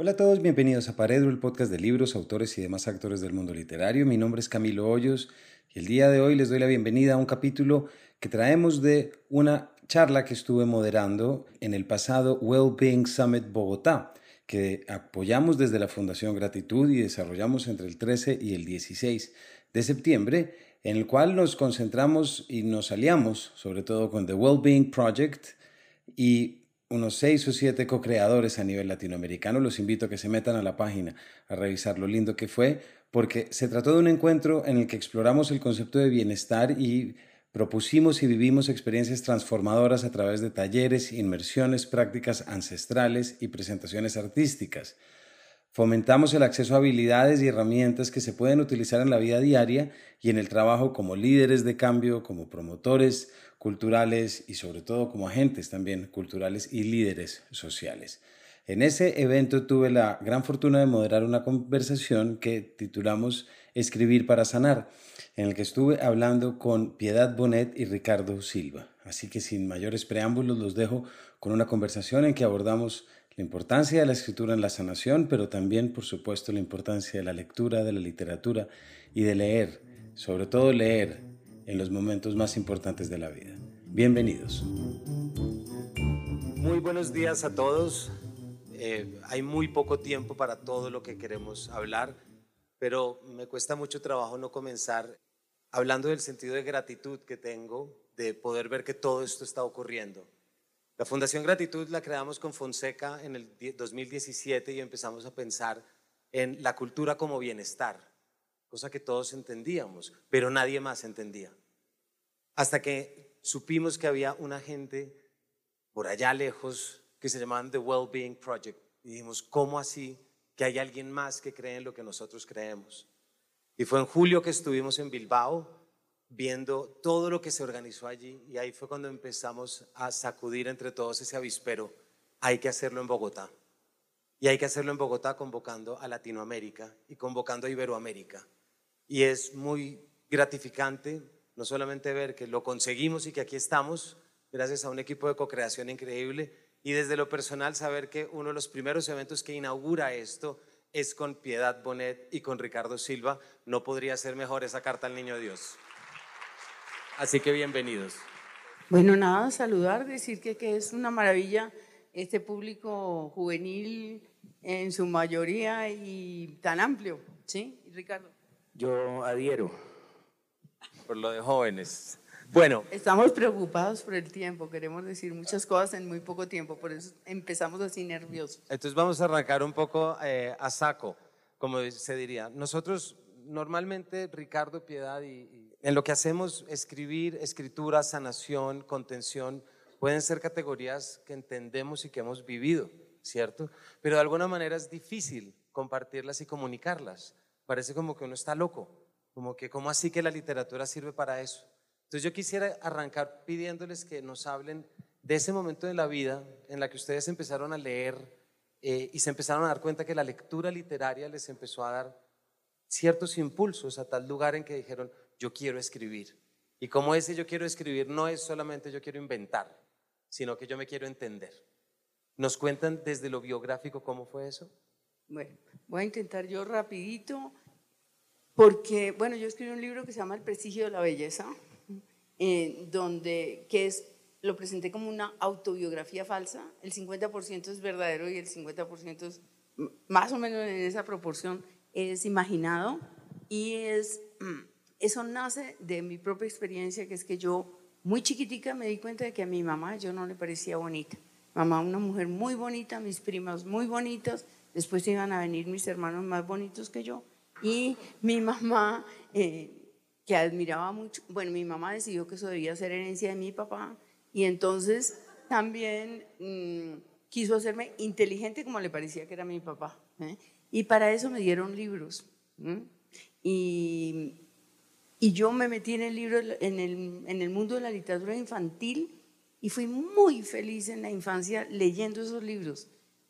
Hola a todos, bienvenidos a Paredro, el podcast de libros, autores y demás actores del mundo literario. Mi nombre es Camilo Hoyos y el día de hoy les doy la bienvenida a un capítulo que traemos de una charla que estuve moderando en el pasado Wellbeing Summit Bogotá, que apoyamos desde la Fundación Gratitud y desarrollamos entre el 13 y el 16 de septiembre, en el cual nos concentramos y nos aliamos sobre todo con The Wellbeing Project y unos seis o siete co-creadores a nivel latinoamericano. Los invito a que se metan a la página a revisar lo lindo que fue, porque se trató de un encuentro en el que exploramos el concepto de bienestar y propusimos y vivimos experiencias transformadoras a través de talleres, inmersiones, prácticas ancestrales y presentaciones artísticas. Fomentamos el acceso a habilidades y herramientas que se pueden utilizar en la vida diaria y en el trabajo como líderes de cambio, como promotores, culturales y sobre todo como agentes también culturales y líderes sociales. En ese evento tuve la gran fortuna de moderar una conversación que titulamos Escribir para sanar, en el que estuve hablando con Piedad Bonet y Ricardo Silva. Así que sin mayores preámbulos los dejo con una conversación en que abordamos la importancia de la escritura en la sanación, pero también, por supuesto, la importancia de la lectura, de la literatura y de leer, sobre todo leer en los momentos más importantes de la vida. Bienvenidos. Muy buenos días a todos. Eh, hay muy poco tiempo para todo lo que queremos hablar, pero me cuesta mucho trabajo no comenzar hablando del sentido de gratitud que tengo de poder ver que todo esto está ocurriendo. La Fundación Gratitud la creamos con Fonseca en el 2017 y empezamos a pensar en la cultura como bienestar cosa que todos entendíamos, pero nadie más entendía. Hasta que supimos que había una gente por allá lejos que se llamaban The Wellbeing Project. Y dijimos, ¿cómo así que hay alguien más que cree en lo que nosotros creemos? Y fue en julio que estuvimos en Bilbao viendo todo lo que se organizó allí y ahí fue cuando empezamos a sacudir entre todos ese avispero. Hay que hacerlo en Bogotá. Y hay que hacerlo en Bogotá convocando a Latinoamérica y convocando a Iberoamérica. Y es muy gratificante no solamente ver que lo conseguimos y que aquí estamos, gracias a un equipo de co-creación increíble, y desde lo personal saber que uno de los primeros eventos que inaugura esto es con Piedad Bonet y con Ricardo Silva. No podría ser mejor esa carta al Niño Dios. Así que bienvenidos. Bueno, nada, saludar, decir que, que es una maravilla este público juvenil en su mayoría y tan amplio, ¿sí, Ricardo? Yo adhiero. Por lo de jóvenes. Bueno. Estamos preocupados por el tiempo, queremos decir muchas cosas en muy poco tiempo, por eso empezamos así nerviosos. Entonces vamos a arrancar un poco eh, a saco, como se diría. Nosotros normalmente, Ricardo Piedad, y, en lo que hacemos, escribir, escritura, sanación, contención, pueden ser categorías que entendemos y que hemos vivido, ¿cierto? Pero de alguna manera es difícil compartirlas y comunicarlas parece como que uno está loco, como que, ¿cómo así que la literatura sirve para eso? Entonces yo quisiera arrancar pidiéndoles que nos hablen de ese momento de la vida en la que ustedes empezaron a leer eh, y se empezaron a dar cuenta que la lectura literaria les empezó a dar ciertos impulsos a tal lugar en que dijeron, yo quiero escribir. Y como ese yo quiero escribir no es solamente yo quiero inventar, sino que yo me quiero entender. ¿Nos cuentan desde lo biográfico cómo fue eso? Bueno, voy a intentar yo rapidito, porque, bueno, yo escribí un libro que se llama El prestigio de la belleza, donde, que es, lo presenté como una autobiografía falsa, el 50% es verdadero y el 50% es más o menos en esa proporción es imaginado y es, eso nace de mi propia experiencia, que es que yo muy chiquitica me di cuenta de que a mi mamá yo no le parecía bonita. Mamá, una mujer muy bonita, mis primas muy bonitas, Después iban a venir mis hermanos más bonitos que yo. Y mi mamá, eh, que admiraba mucho, bueno, mi mamá decidió que eso debía ser herencia de mi papá. Y entonces también mm, quiso hacerme inteligente como le parecía que era mi papá. ¿eh? Y para eso me dieron libros. Y, y, yo me metí en el libro, en el, en el mundo de la literatura infantil y fui muy feliz en la infancia leyendo esos libros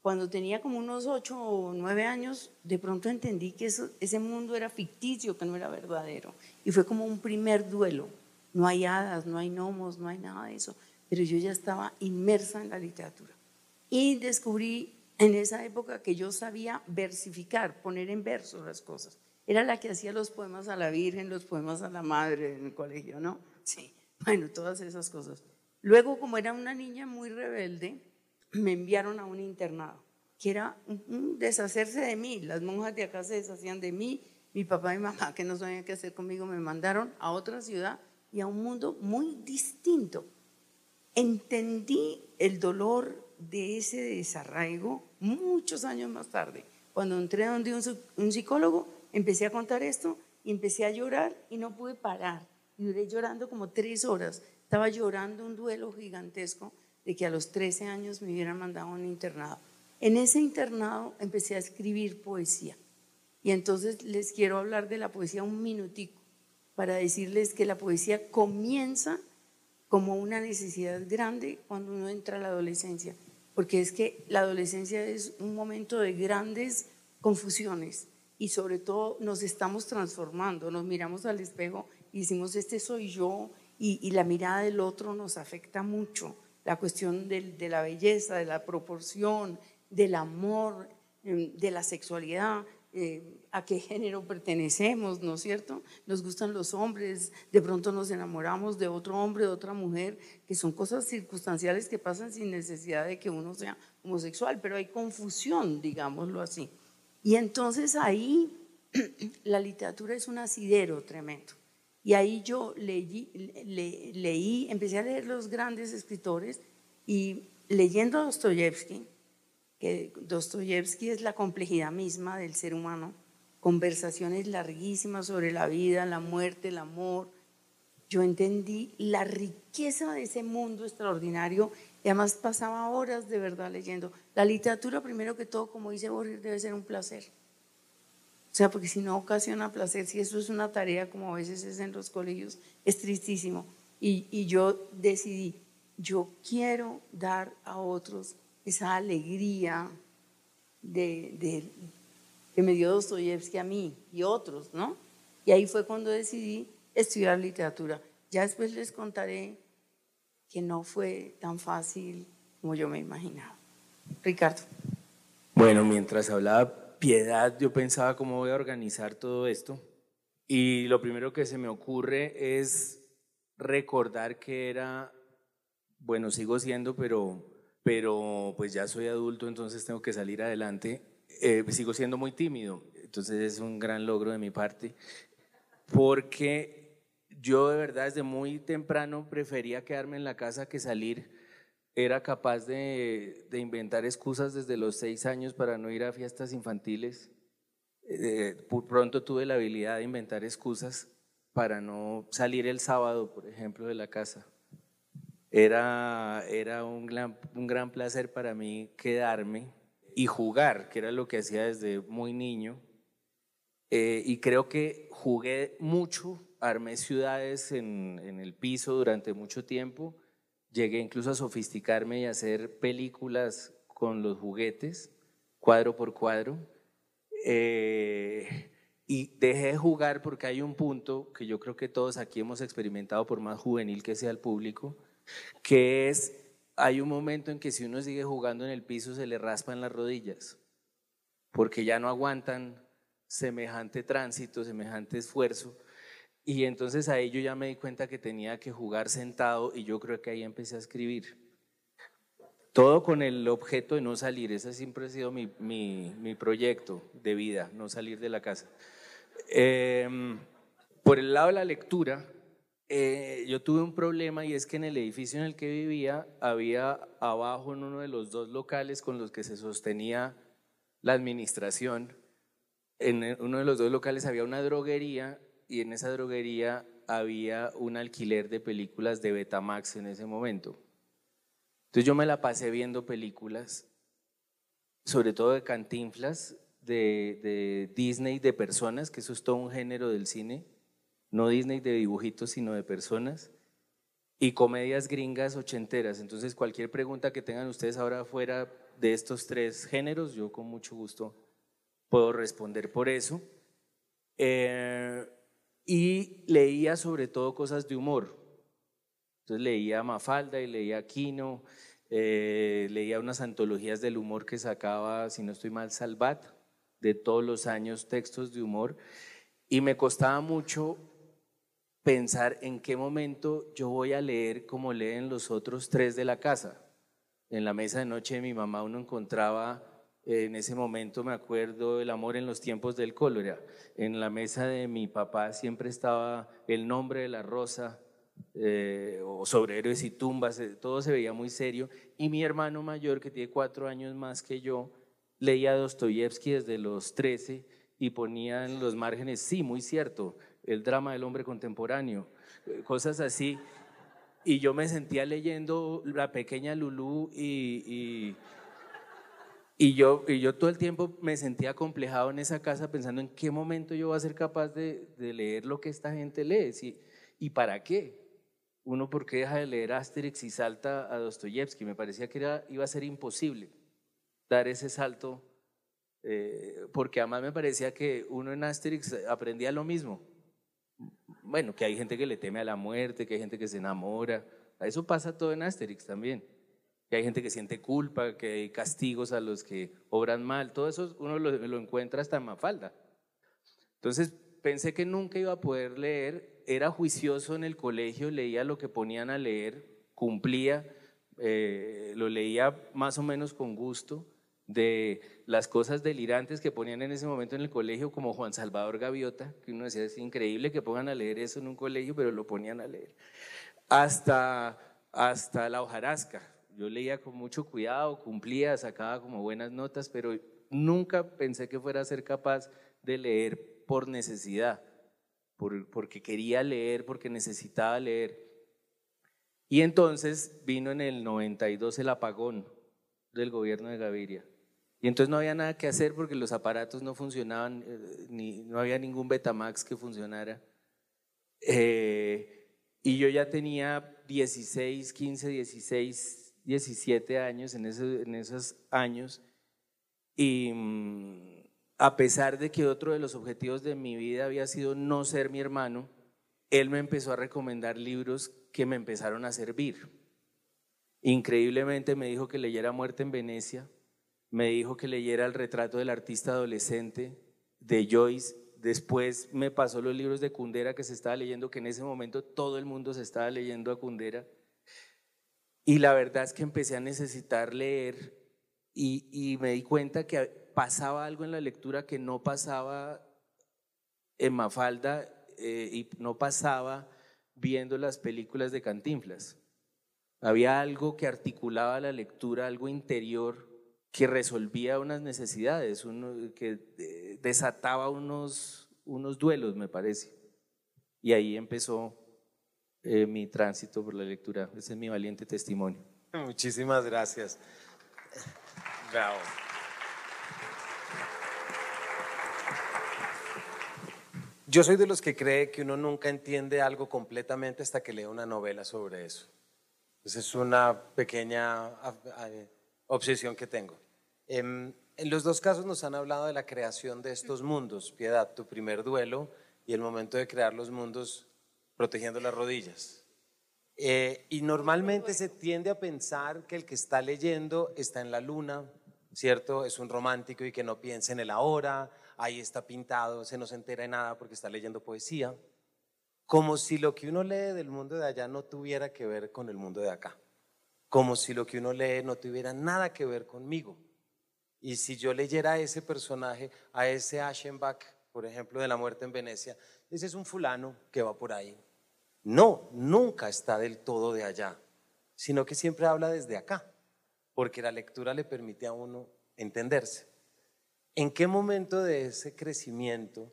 cuando tenía como unos ocho o nueve años, de pronto entendí que ese mundo era ficticio, que no era verdadero. Y fue como un primer duelo. No hay hadas, no hay gnomos, no hay nada de eso. Pero yo ya estaba inmersa en la literatura. Y descubrí en esa época que yo sabía versificar, poner en versos las cosas. Era la que hacía los poemas a la Virgen, los poemas a la Madre en el colegio, ¿no? Sí, bueno, todas esas cosas. Luego, como era una niña muy rebelde, me enviaron a un internado, que era un deshacerse de mí. Las monjas de acá se deshacían de mí. Mi papá y mamá, que no sabían qué hacer conmigo, me mandaron a otra ciudad y a un mundo muy distinto. Entendí el dolor de ese desarraigo muchos años más tarde. Cuando entré donde un, psicólogo, empecé a contar esto y empecé a llorar y no pude parar. Y duré llorando como tres horas. Estaba llorando un duelo gigantesco de que a los 13 años me hubieran mandado a un internado. En ese internado empecé a escribir poesía. Y entonces les quiero hablar de la poesía un minutico para decirles que la poesía comienza como una necesidad grande cuando uno entra a la adolescencia porque es que la adolescencia es un momento de grandes confusiones y sobre todo nos estamos transformando, nos miramos al espejo y decimos, este soy yo, y, la mirada del otro nos afecta mucho, la cuestión de la belleza, de la proporción, del amor, em, de la sexualidad, eh, a qué género pertenecemos, ¿no es cierto? Nos gustan los hombres, de pronto nos enamoramos de otro hombre, de otra mujer, que son cosas circunstanciales que pasan sin necesidad de que uno sea homosexual, pero hay confusión, digámoslo así. Y entonces ahí la literatura es un asidero tremendo. Y ahí yo leí, empecé a leer los grandes escritores y leyendo a Dostoyevsky, que Dostoyevsky es la complejidad misma del ser humano, conversaciones larguísimas sobre la vida, la muerte, el amor. Yo entendí la riqueza de ese mundo extraordinario y además pasaba horas de verdad leyendo. La literatura, primero que todo, como dice Borges, debe ser un placer. O sea, porque si no ocasiona placer, si eso es una tarea como a veces es en los colegios, es tristísimo. Y, y yo decidí, yo quiero dar a otros esa alegría de, que me dio Dostoyevsky a mí y otros, ¿no? Y ahí fue cuando decidí estudiar literatura. Ya después les contaré que no fue tan fácil como yo me imaginaba. Ricardo. Bueno, mientras hablaba Piedad, yo pensaba cómo voy a organizar todo esto. Y lo primero que se me ocurre es recordar que era, bueno, sigo siendo, pero pero pues ya soy adulto, entonces tengo que salir adelante. Eh, sigo siendo muy tímido, entonces es un gran logro de mi parte, porque yo de verdad desde muy temprano prefería quedarme en la casa que salir. Era capaz de, de inventar excusas desde los seis años para no ir a fiestas infantiles. Eh, pronto tuve la habilidad de inventar excusas para no salir el sábado, por ejemplo, de la casa. Era, era un, gran, un gran placer para mí quedarme y jugar, que era lo que hacía desde muy niño. Eh, y creo que jugué mucho, armé ciudades en, el piso durante mucho tiempo, llegué incluso a sofisticarme y hacer películas con los juguetes, cuadro por cuadro. Eh, y dejé de jugar porque hay un punto que yo creo que todos aquí hemos experimentado, por más juvenil que sea el público, que es, hay un momento en que si uno sigue jugando en el piso se le raspan las rodillas, porque ya no aguantan semejante tránsito, semejante esfuerzo. Y entonces ahí yo ya me di cuenta que tenía que jugar sentado y yo creo que ahí empecé a escribir. Todo con el objeto de no salir, ese siempre ha sido mi, mi, proyecto de vida, no salir de la casa. Em, por el lado de la lectura, eh, yo tuve un problema y es que en el edificio en el que vivía había abajo en uno de los dos locales con los que se sostenía la administración, en uno de los dos locales había una droguería y en esa droguería había un alquiler de películas de Betamax en ese momento. Entonces yo me la pasé viendo películas, sobre todo de cantinflas, de, de Disney, de personas, que eso es todo un género del cine no Disney de dibujitos, sino de personas, y comedias gringas ochenteras. Entonces, cualquier pregunta que tengan ustedes ahora fuera de estos tres géneros, yo con mucho gusto puedo responder por eso. Eh, y leía sobre todo cosas de humor. Entonces leía Mafalda y leía Kino eh, leía unas antologías del humor que sacaba, si no estoy mal, Salvat, de todos los años textos de humor, y me costaba mucho pensar en qué momento yo voy a leer como leen los otros tres de la casa. En la mesa de noche de mi mamá uno encontraba, en ese momento me acuerdo, el amor en los tiempos del cólera. En la mesa de mi papá siempre estaba el nombre de la rosa, eh, o sobre héroes y tumbas, eh, todo se veía muy serio. Y mi hermano mayor, que tiene cuatro años más que yo, leía Dostoyevsky desde los 13 y ponía en los márgenes, sí, muy cierto, el drama del hombre contemporáneo, eh, cosas así. Y yo me sentía leyendo La pequeña Lulú y, y, yo, y yo todo el tiempo me sentía complejado en esa casa pensando en qué momento yo voy a ser capaz de, de leer lo que esta gente lee y para qué. Uno, ¿por qué deja de leer Asterix y salta a Dostoyevsky? Me parecía que era, iba a ser imposible dar ese salto, eh, porque además me parecía que uno en Asterix aprendía lo mismo bueno, que hay gente que le teme a la muerte, que hay gente que se enamora. Eso pasa todo en Asterix también. Que hay gente que siente culpa, que hay castigos a los que obran mal. Todo eso uno lo, encuentra hasta en Mafalda. Entonces pensé que nunca iba a poder leer. Era juicioso en el colegio, leía lo que ponían a leer, cumplía, eh, lo leía más o menos con gusto de las cosas delirantes que ponían en ese momento en el colegio, como Juan Salvador Gaviota, que uno decía, es increíble que pongan a leer eso en un colegio, pero lo ponían a leer, hasta, hasta la hojarasca. Yo leía con mucho cuidado, cumplía, sacaba como buenas notas, pero nunca pensé que fuera a ser capaz de leer por necesidad, por, porque quería leer, porque necesitaba leer. Y entonces vino en el 92 el apagón del gobierno de Gaviria. Y entonces no había nada que hacer porque los aparatos no funcionaban, eh, ni, no había ningún Betamax que funcionara. Eh, y yo ya tenía 16, 15, 16, 17 años en, esos años. Y mm, a pesar de que otro de los objetivos de mi vida había sido no ser mi hermano, él me empezó a recomendar libros que me empezaron a servir. Increíblemente me dijo que leyera Muerte en Venecia, me dijo que leyera el retrato del artista adolescente de Joyce. Después me pasó los libros de Kundera que se estaba leyendo, que en ese momento todo el mundo se estaba leyendo a Kundera. Y la verdad es que empecé a necesitar leer y, me di cuenta que pasaba algo en la lectura que no pasaba en Mafalda eh, y no pasaba viendo las películas de Cantinflas. Había algo que articulaba la lectura, algo interior que resolvía unas necesidades, uno, que eh, desataba unos, unos duelos, me parece. Y ahí empezó eh, mi tránsito por la lectura. Ese es mi valiente testimonio. Muchísimas gracias. Bravo. Yo soy de los que cree que uno nunca entiende algo completamente hasta que lee una novela sobre eso. Esa es una pequeña obsesión que tengo. Em, en los dos casos nos han hablado de la creación de estos mundos. Piedad, tu primer duelo y el momento de crear los mundos protegiendo las rodillas. Eh, y normalmente se tiende a pensar que el que está leyendo está en la luna, ¿cierto? Es un romántico y que no piensa en el ahora, ahí está pintado, se no se entera de nada porque está leyendo poesía. Como si lo que uno lee del mundo de allá no tuviera que ver con el mundo de acá como si lo que uno lee no tuviera nada que ver conmigo. Y si yo leyera a ese personaje, a ese Aschenbach, por ejemplo, de la muerte en Venecia, ese es un fulano que va por ahí. No, nunca está del todo de allá, sino que siempre habla desde acá, porque la lectura le permite a uno entenderse. ¿En qué momento de ese crecimiento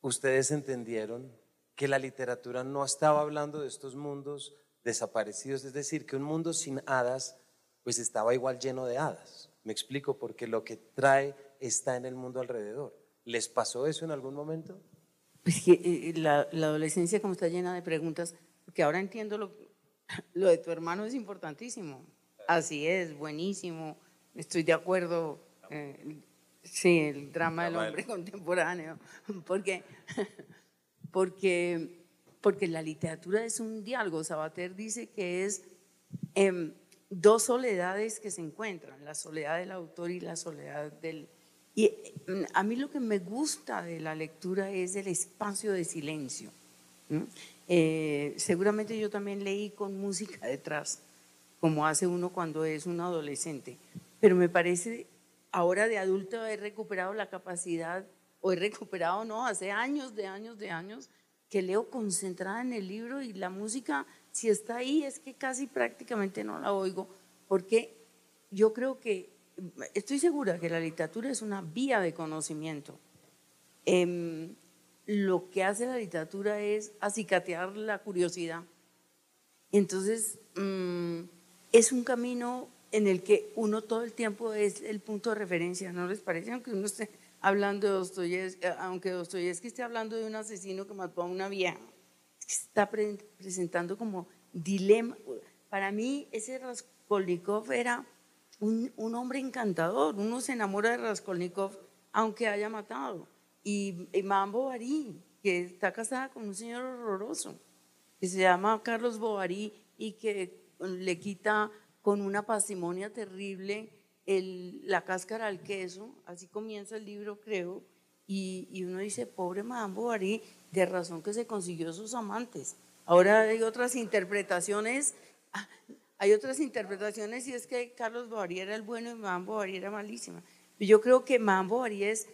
ustedes entendieron que la literatura no estaba hablando de estos mundos desaparecidos, es decir, que un mundo sin hadas, pues estaba igual lleno de hadas. Me explico, porque lo que trae está en el mundo alrededor. ¿Les pasó eso en algún momento? Pues que eh, la, adolescencia como está llena de preguntas, porque ahora entiendo lo, lo de tu hermano es importantísimo. Así es, buenísimo, estoy de acuerdo. Eh, sí, el drama del hombre contemporáneo, porque, porque porque la literatura es un diálogo. Sabater dice que es, em, dos soledades que se encuentran, la soledad del autor y la soledad del... Y mm, a mí lo que me gusta de la lectura es el espacio de silencio. Eh, seguramente yo también leí con música detrás, como hace uno cuando es un adolescente, pero me parece, ahora de adulto he recuperado la capacidad, o he recuperado, no, hace años, de años, de años, que leo concentrada en el libro y la música, si está ahí, es que casi prácticamente no la oigo, porque yo creo que, estoy segura que la literatura es una vía de conocimiento. Em, lo que hace la literatura es acicatear la curiosidad. Entonces, mm, es un camino en el que uno todo el tiempo es el punto de referencia, ¿no les parece? Aunque uno esté hablando de Dostoyevsky, eh, aunque Dostoyevsky esté hablando de un asesino que mató a una vieja, está presentando como dilema. Para mí, ese Raskolnikov era un, hombre encantador. Uno se enamora de Raskolnikov aunque haya matado. Y, y Bovary, que está casada con un señor horroroso, que se llama Carlos Bovary y que le quita con una pasimonia terrible la cáscara al queso, así comienza el libro, creo, y, uno dice, pobre Madame Bovary, de razón que se consiguió sus amantes. Ahora hay otras interpretaciones, hay otras interpretaciones y es que Carlos Bovary era el bueno y Madame Bovary era malísima. Yo creo que Madame Bovary es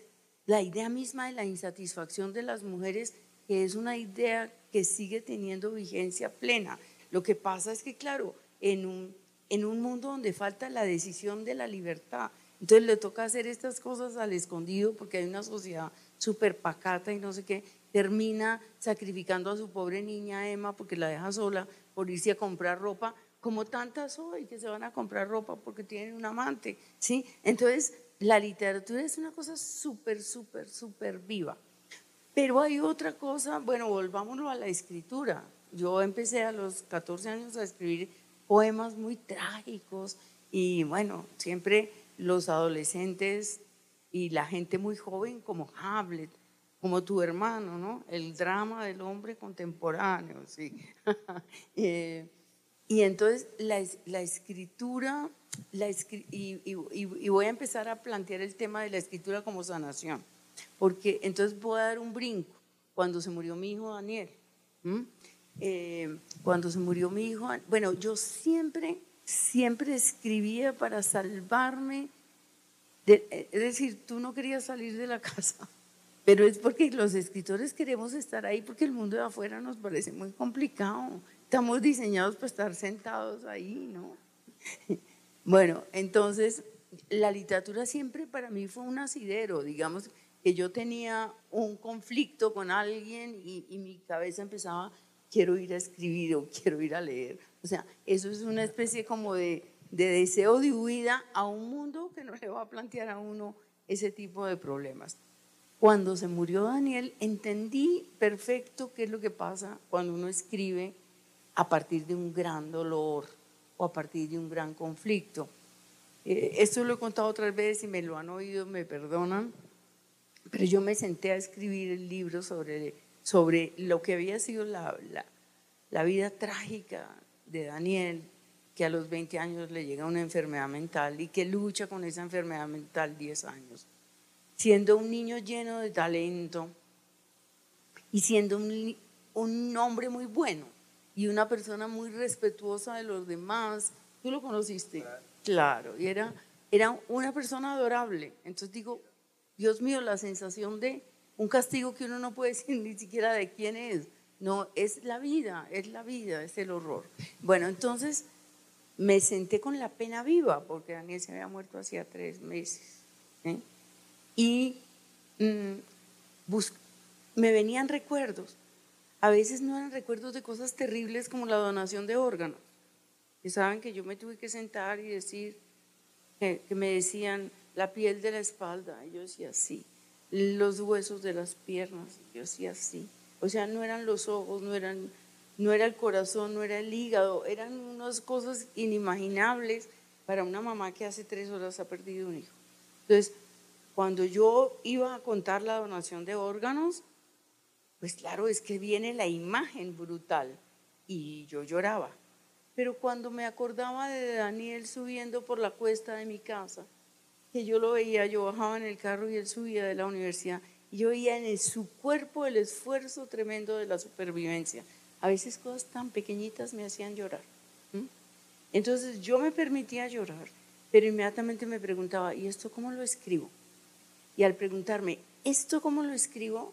la idea misma de la insatisfacción de las mujeres, que es una idea que sigue teniendo vigencia plena. Lo que pasa es que, claro, en un, en un mundo donde falta la decisión de la libertad. Entonces le toca hacer estas cosas al escondido porque hay una sociedad súper pacata y no sé qué. Termina sacrificando a su pobre niña Emma porque la deja sola por irse a comprar ropa, como tantas hoy que se van a comprar ropa porque tienen un amante. ¿sí? Entonces la literatura es una cosa súper, súper, súper viva. Pero hay otra cosa, bueno, volvámonos a la escritura. Yo empecé a los 14 años a escribir poemas muy trágicos y bueno, siempre los adolescentes y la gente muy joven como Hamlet, como tu hermano, ¿no? El drama del hombre contemporáneo, sí. Eh, y entonces la, la escritura, la y, y, voy a empezar a plantear el tema de la escritura como sanación, porque entonces voy a dar un brinco cuando se murió mi hijo Daniel. Eh, cuando se murió mi hijo, bueno, yo siempre, siempre escribía para salvarme. es decir, tú no querías salir de la casa, pero es porque los escritores queremos estar ahí porque el mundo de afuera nos parece muy complicado. Estamos diseñados para estar sentados ahí, ¿no? Bueno, entonces la literatura siempre para mí fue un asidero, digamos que yo tenía un conflicto con alguien y, y mi cabeza empezaba quiero ir a escribir o quiero ir a leer. O sea, eso es una especie como de, deseo de huida a un mundo que no le va a plantear a uno ese tipo de problemas. Cuando se murió Daniel, entendí perfecto qué es lo que pasa cuando uno escribe a partir de un gran dolor o a partir de un gran conflicto. Eh, esto lo he contado otras veces y me lo han oído, me perdonan, pero yo me senté a escribir el libro sobre sobre lo que había sido la, la, vida trágica de Daniel, que a los 20 años le llega una enfermedad mental y que lucha con esa enfermedad mental 10 años, siendo un niño lleno de talento y siendo un, un hombre muy bueno y una persona muy respetuosa de los demás. ¿Tú lo conociste? Claro, y era, era una persona adorable. Entonces digo, Dios mío, la sensación de un castigo que uno no puede decir ni siquiera de quién es. No, es la vida, es la vida, es el horror. Bueno, entonces me senté con la pena viva, porque Daniel se había muerto hacía tres meses. ¿eh? Y mm, me venían recuerdos. A veces no eran recuerdos de cosas terribles como la donación de órganos. Y saben que yo me tuve que sentar y decir, que me decían la piel de la espalda. Yo decía, sí los huesos de las piernas. Yo hacía así. O sea, no eran los ojos, no, eran, no era el corazón, no era el hígado, eran unas cosas inimaginables para una mamá que hace tres horas ha perdido un hijo. Entonces, cuando yo iba a contar la donación de órganos, pues claro, es que viene la imagen brutal y yo lloraba. Pero cuando me acordaba de Daniel subiendo por la cuesta de mi casa, que yo lo veía, yo bajaba en el carro y él subía de la universidad, y yo veía en su cuerpo el esfuerzo tremendo de la supervivencia. A veces cosas tan pequeñitas me hacían llorar. Entonces yo me permitía llorar, pero inmediatamente me preguntaba, ¿y esto cómo lo escribo? Y al preguntarme, ¿esto cómo lo escribo?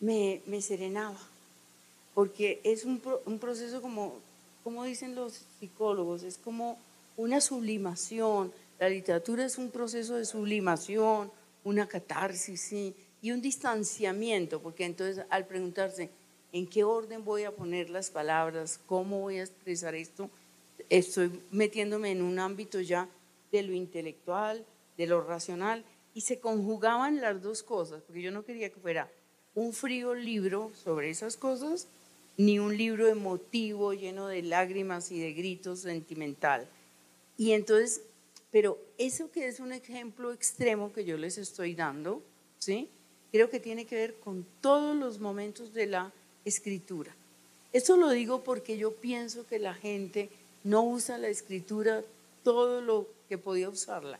Me, serenaba, porque es un, un proceso como, como dicen los psicólogos, es como una sublimación. La literatura es un proceso de sublimación, una catarsis, sí, y un distanciamiento, porque entonces al preguntarse, ¿en qué orden voy a poner las palabras? ¿Cómo voy a expresar esto? Estoy metiéndome en un ámbito ya de lo intelectual, de lo racional, y se conjugaban las dos cosas, porque yo no quería que fuera un frío libro sobre esas cosas, ni un libro emotivo lleno de lágrimas y de gritos sentimental. Y entonces, pero eso que es un ejemplo extremo que yo les estoy dando, ¿sí? Creo que tiene que ver con todos los momentos de la escritura. Esto lo digo porque yo pienso que la gente no usa la escritura todo lo que podía usarla,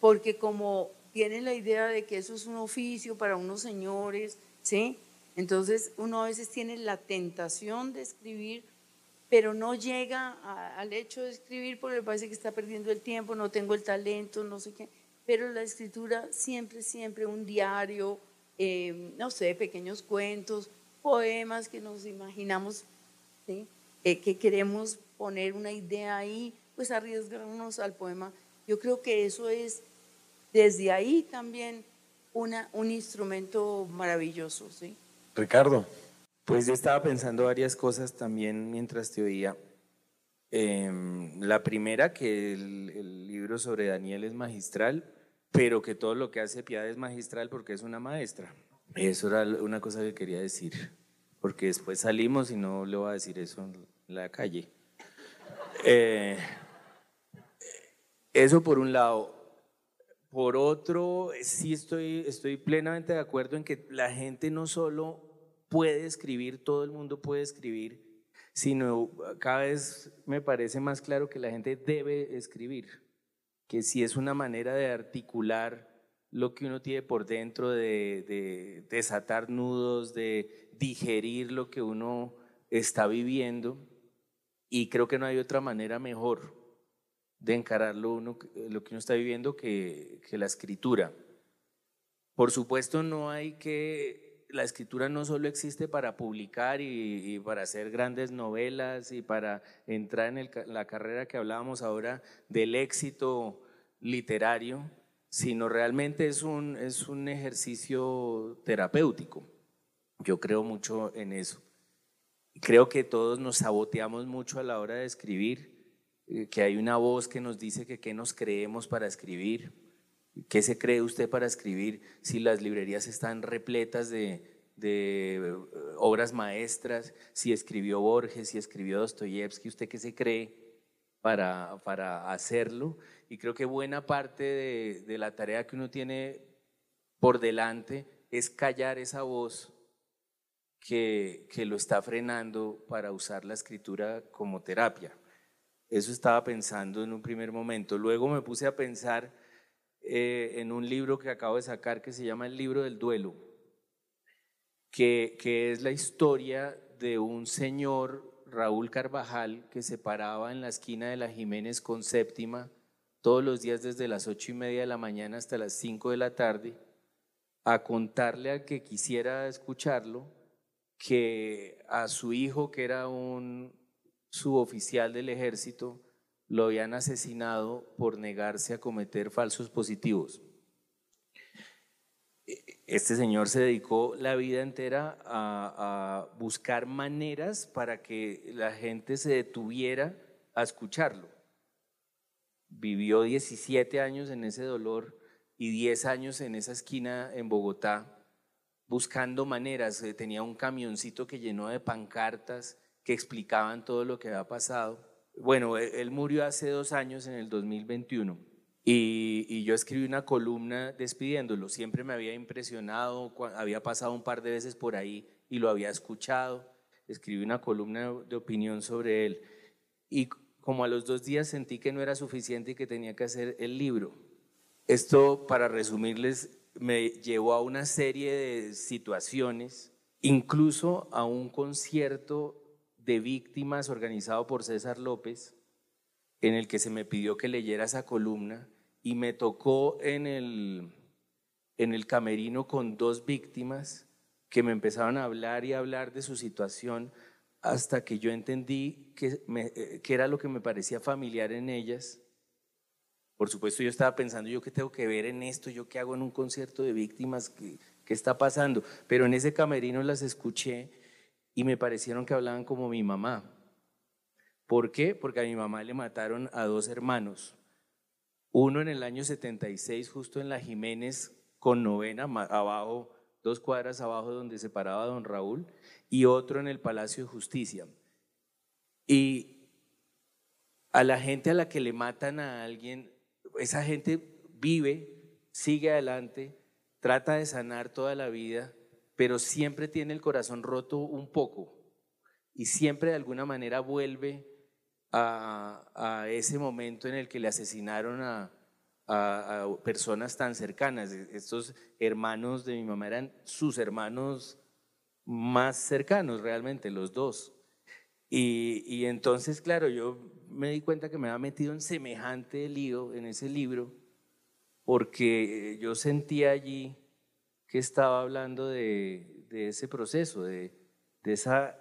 porque como tienen la idea de que eso es un oficio para unos señores, ¿sí? Entonces uno a veces tiene la tentación de escribir, pero no llega al hecho de escribir porque le parece que está perdiendo el tiempo, no tengo el talento, no sé qué. Pero la escritura siempre, siempre un diario, eh, no sé, pequeños cuentos, poemas que nos imaginamos, ¿sí? Eh, que queremos poner una idea ahí, pues arriesgarnos al poema. Yo creo que eso es desde ahí también una, un instrumento maravilloso, ¿sí? Ricardo. Pues yo estaba pensando varias cosas también mientras te oía. Em, la primera, que el, libro sobre Daniel es magistral, pero que todo lo que hace Piedad es magistral porque es una maestra. Eso era una cosa que quería decir, porque después salimos y no le voy a decir eso en la calle. Eh, eso por un lado. Por otro, sí estoy, estoy plenamente de acuerdo en que la gente no solo puede escribir, todo el mundo puede escribir, sino cada vez me parece más claro que la gente debe escribir, que si es una manera de articular lo que uno tiene por dentro, de, de desatar nudos, de digerir lo que uno está viviendo, y creo que no hay otra manera mejor de encararlo uno, lo que uno está viviendo que, que la escritura. Por supuesto, no hay que, la escritura no solo existe para publicar y, para hacer grandes novelas y para entrar en la carrera que hablábamos ahora del éxito literario, sino realmente es un, es un ejercicio terapéutico. Yo creo mucho en eso. Creo que todos nos saboteamos mucho a la hora de escribir que hay una voz que nos dice que qué nos creemos para escribir, qué se cree usted para escribir si las librerías están repletas de, de eh, obras maestras, si escribió Borges, si escribió Dostoyevsky, usted qué se cree para, para hacerlo. Y creo que buena parte de, de la tarea que uno tiene por delante es callar esa voz que, que, lo está frenando para usar la escritura como terapia. Eso estaba pensando en un primer momento. Luego me puse a pensar eh, en un libro que acabo de sacar que se llama El libro del duelo, que, que es la historia de un señor, Raúl Carvajal, que se paraba en la esquina de la Jiménez con séptima todos los días desde las ocho y media de la mañana hasta las cinco de la tarde a contarle al que quisiera escucharlo que a su hijo, que era un suboficial del ejército lo habían asesinado por negarse a cometer falsos positivos. Este señor se dedicó la vida entera a, buscar maneras para que la gente se detuviera a escucharlo. Vivió 17 años en ese dolor y 10 años en esa esquina en Bogotá buscando maneras. Eh, tenía un camioncito que llenó de pancartas que explicaban todo lo que había pasado. Bueno, e, él murió hace dos años, en el 2021, y, y, yo escribí una columna despidiéndolo. Siempre me había impresionado, había pasado un par de veces por ahí y lo había escuchado. Escribí una columna de opinión sobre él. y como a los dos días sentí que no era suficiente y que tenía que hacer el libro. Esto, para resumirles, me llevó a una serie de situaciones, incluso a un concierto de víctimas organizado por César López, en el que se me pidió que leyera esa columna y me tocó en el, en el camerino con dos víctimas que me empezaron a hablar y hablar de su situación hasta que yo entendí que, eh, que era lo que me parecía familiar en ellas. Por supuesto, yo estaba pensando, ¿yo qué tengo que ver en esto? ¿Yo qué hago en un concierto de víctimas? ¿Qué, qué está pasando? Pero en ese camerino las escuché y me parecieron que hablaban como mi mamá. ¿Por qué? Porque a mi mamá le mataron a dos hermanos. Uno en el año 76, justo en la Jiménez, con novena, abajo, dos cuadras abajo donde se paraba don Raúl, y otro en el Palacio de Justicia. Y a la gente a la que le matan a alguien, esa gente vive, sigue adelante, trata de sanar toda la vida, pero siempre tiene el corazón roto un poco y siempre de alguna manera vuelve a, ese momento en el que le asesinaron a, personas tan cercanas. Estos hermanos de mi mamá eran sus hermanos más cercanos realmente, los dos. Y, y, entonces, claro, yo me di cuenta que me había metido en semejante lío en ese libro, porque yo sentía allí que estaba hablando de, ese proceso, de, esa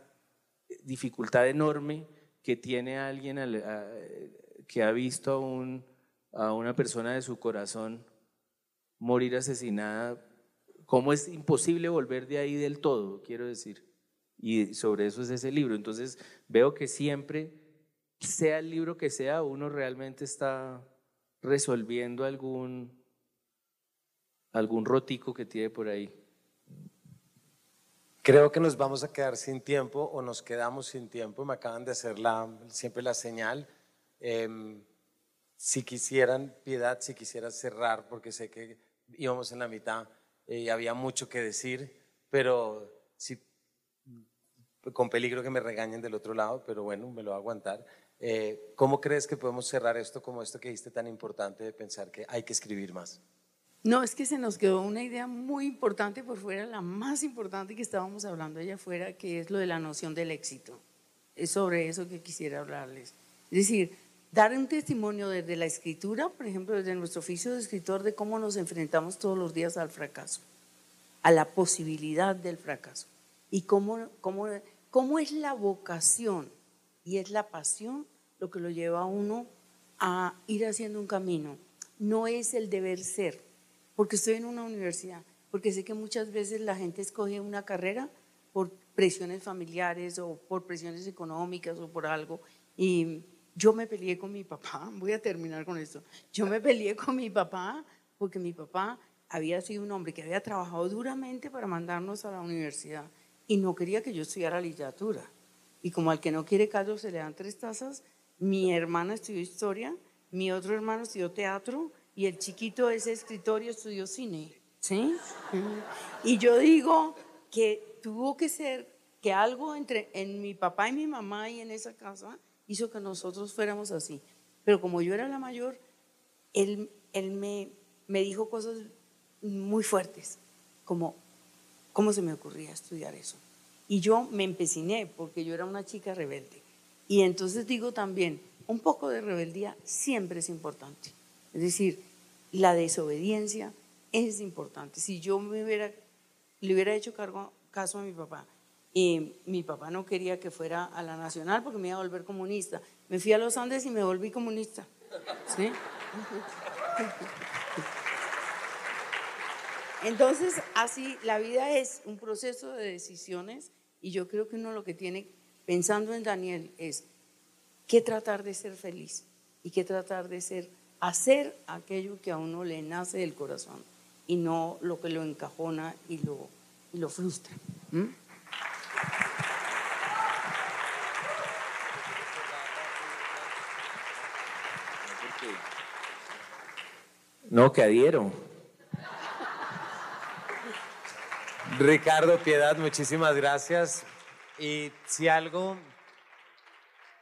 dificultad enorme que tiene alguien que ha visto a, un, a una persona de su corazón morir asesinada, cómo es imposible volver de ahí del todo, quiero decir. Y sobre eso es ese libro. Entonces veo que siempre, sea el libro que sea, uno realmente está resolviendo algún algún rotico que tiene por ahí. Creo que nos vamos a quedar sin tiempo o nos quedamos sin tiempo. Me acaban de hacer la, siempre la señal. Em, si quisieran, Piedad, si quisiera cerrar, porque sé que íbamos en la mitad y había mucho que decir, pero si, con peligro que me regañen del otro lado, pero bueno, me lo voy a aguantar. Eh, ¿Cómo crees que podemos cerrar esto como esto que dijiste tan importante de pensar que hay que escribir más? No, es que se nos quedó una idea muy importante por fuera, la más importante que estábamos hablando allá afuera, que es lo de la noción del éxito. Es sobre eso que quisiera hablarles. Es decir, dar un testimonio desde la escritura, por ejemplo, desde nuestro oficio de escritor, de cómo nos enfrentamos todos los días al fracaso, a la posibilidad del fracaso, y cómo, cómo, cómo es la vocación y es la pasión lo que lo lleva a uno a ir haciendo un camino. No es el deber ser porque estoy en una universidad, porque sé que muchas veces la gente escoge una carrera por presiones familiares o por presiones económicas o por algo. Y yo me peleé con mi papá, voy a terminar con esto, yo me peleé con mi papá porque mi papá había sido un hombre que había trabajado duramente para mandarnos a la universidad y no quería que yo estudiara literatura. Y como al que no quiere caldo se le dan tres tazas, mi hermana estudió historia, mi otro hermano estudió teatro y el chiquito ese escritorio estudió cine, ¿sí? Y yo digo que tuvo que ser que algo entre en mi papá y mi mamá y en esa casa hizo que nosotros fuéramos así. Pero como yo era la mayor, él, él me, me dijo cosas muy fuertes, como, ¿cómo se me ocurría estudiar eso? Y yo me empeciné porque yo era una chica rebelde. Y entonces digo también, un poco de rebeldía siempre es importante. Es decir, la desobediencia es importante. Si yo me hubiera, le hubiera hecho cargo, caso a mi papá mi papá no quería que fuera a la nacional porque me iba a volver comunista, me fui a los Andes y me volví comunista. Entonces, así, la vida es un proceso de decisiones y yo creo que uno lo que tiene, pensando en Daniel, es qué tratar de ser feliz y qué tratar de ser hacer aquello que a uno le nace del corazón y no lo que lo encajona y lo, lo frustra. No, que adhiero. Ricardo Piedad, muchísimas gracias. Y si algo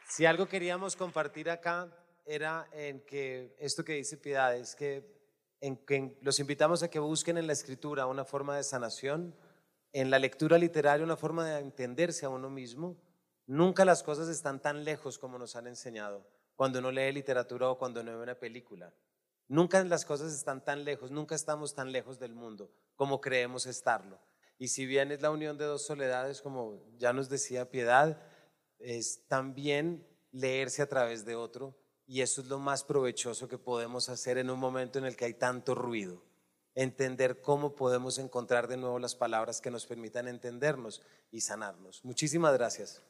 Si algo queríamos compartir acá era en que esto que dice Piedad es que, en que los invitamos a que busquen en la escritura una forma de sanación, en la lectura literaria una forma de entenderse a uno mismo. Nunca las cosas están tan lejos como nos han enseñado cuando uno lee literatura o cuando uno ve una película. Nunca las cosas están tan lejos, nunca estamos tan lejos del mundo como creemos estarlo. Y si bien es la unión de dos soledades, como ya nos decía Piedad, es también leerse a través de otro y eso es lo más provechoso que podemos hacer en un momento en el que hay tanto ruido. Entender cómo podemos encontrar de nuevo las palabras que nos permitan entendernos y sanarnos. Muchísimas gracias.